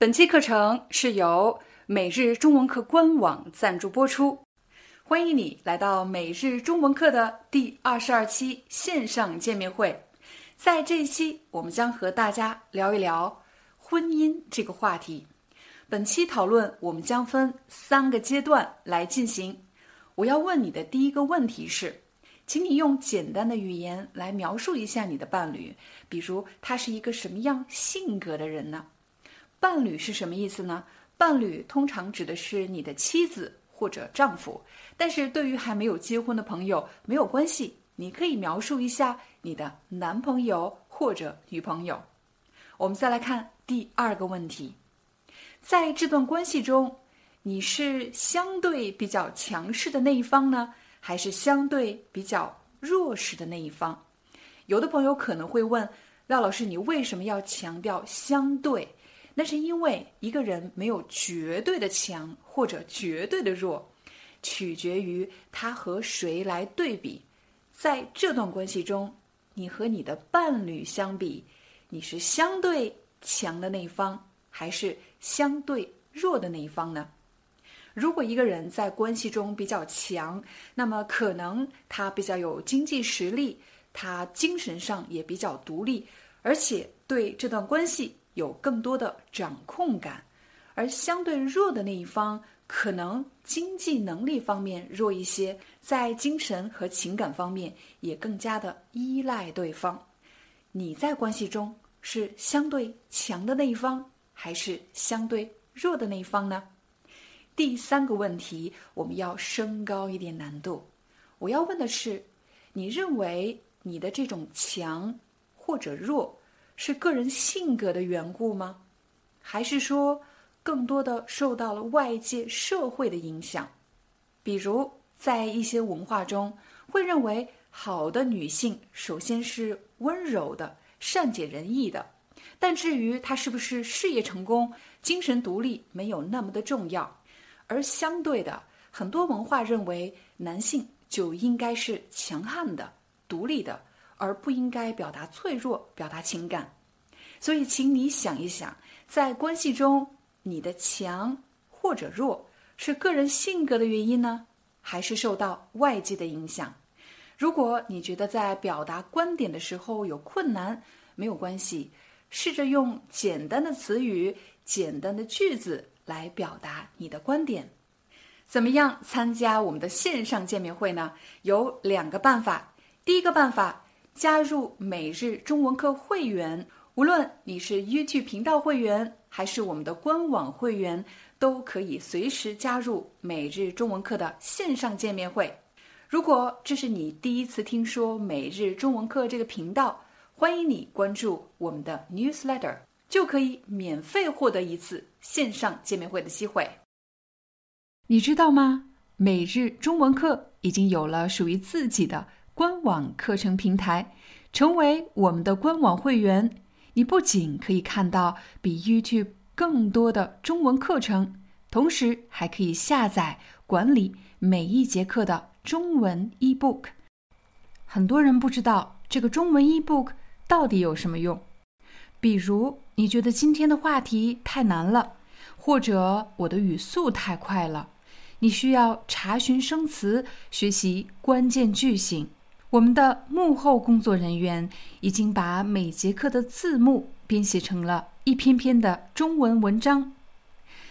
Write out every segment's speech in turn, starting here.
本期课程是由每日中文课官网赞助播出，欢迎你来到每日中文课的第二十二期线上见面会。在这一期，我们将和大家聊一聊婚姻这个话题。本期讨论，我们将分三个阶段来进行。我要问你的第一个问题是，请你用简单的语言来描述一下你的伴侣，比如他是一个什么样性格的人呢？伴侣是什么意思呢？伴侣通常指的是你的妻子或者丈夫，但是对于还没有结婚的朋友没有关系，你可以描述一下你的男朋友或者女朋友。我们再来看第二个问题，在这段关系中，你是相对比较强势的那一方呢，还是相对比较弱势的那一方？有的朋友可能会问廖老师，你为什么要强调相对？那是因为一个人没有绝对的强或者绝对的弱，取决于他和谁来对比。在这段关系中，你和你的伴侣相比，你是相对强的那一方，还是相对弱的那一方呢？如果一个人在关系中比较强，那么可能他比较有经济实力，他精神上也比较独立，而且对这段关系。有更多的掌控感，而相对弱的那一方可能经济能力方面弱一些，在精神和情感方面也更加的依赖对方。你在关系中是相对强的那一方，还是相对弱的那一方呢？第三个问题，我们要升高一点难度。我要问的是，你认为你的这种强或者弱？是个人性格的缘故吗？还是说更多的受到了外界社会的影响？比如在一些文化中，会认为好的女性首先是温柔的、善解人意的，但至于她是不是事业成功、精神独立，没有那么的重要。而相对的，很多文化认为男性就应该是强悍的、独立的。而不应该表达脆弱、表达情感，所以，请你想一想，在关系中，你的强或者弱是个人性格的原因呢，还是受到外界的影响？如果你觉得在表达观点的时候有困难，没有关系，试着用简单的词语、简单的句子来表达你的观点。怎么样参加我们的线上见面会呢？有两个办法，第一个办法。加入每日中文课会员，无论你是 YouTube 频道会员还是我们的官网会员，都可以随时加入每日中文课的线上见面会。如果这是你第一次听说每日中文课这个频道，欢迎你关注我们的 Newsletter，就可以免费获得一次线上见面会的机会。你知道吗？每日中文课已经有了属于自己的。官网课程平台，成为我们的官网会员，你不仅可以看到比 YouTube 更多的中文课程，同时还可以下载管理每一节课的中文 eBook。很多人不知道这个中文 eBook 到底有什么用，比如你觉得今天的话题太难了，或者我的语速太快了，你需要查询生词，学习关键句型。我们的幕后工作人员已经把每节课的字幕编写成了一篇篇的中文文章，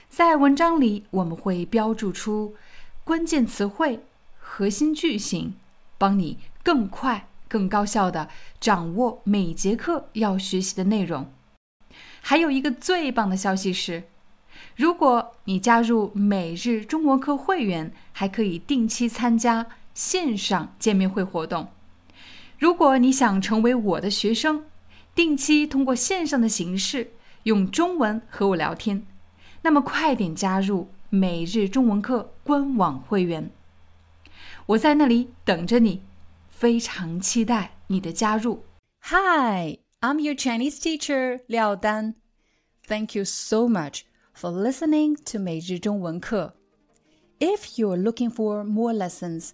在文章里我们会标注出关键词汇、核心句型，帮你更快、更高效的掌握每节课要学习的内容。还有一个最棒的消息是，如果你加入每日中文课会员，还可以定期参加。线上见面会活动，如果你想成为我的学生，定期通过线上的形式用中文和我聊天，那么快点加入每日中文课官网会员，我在那里等着你，非常期待你的加入。Hi, I'm your Chinese teacher 廖丹 Thank you so much for listening to 每日中文课。If you're looking for more lessons,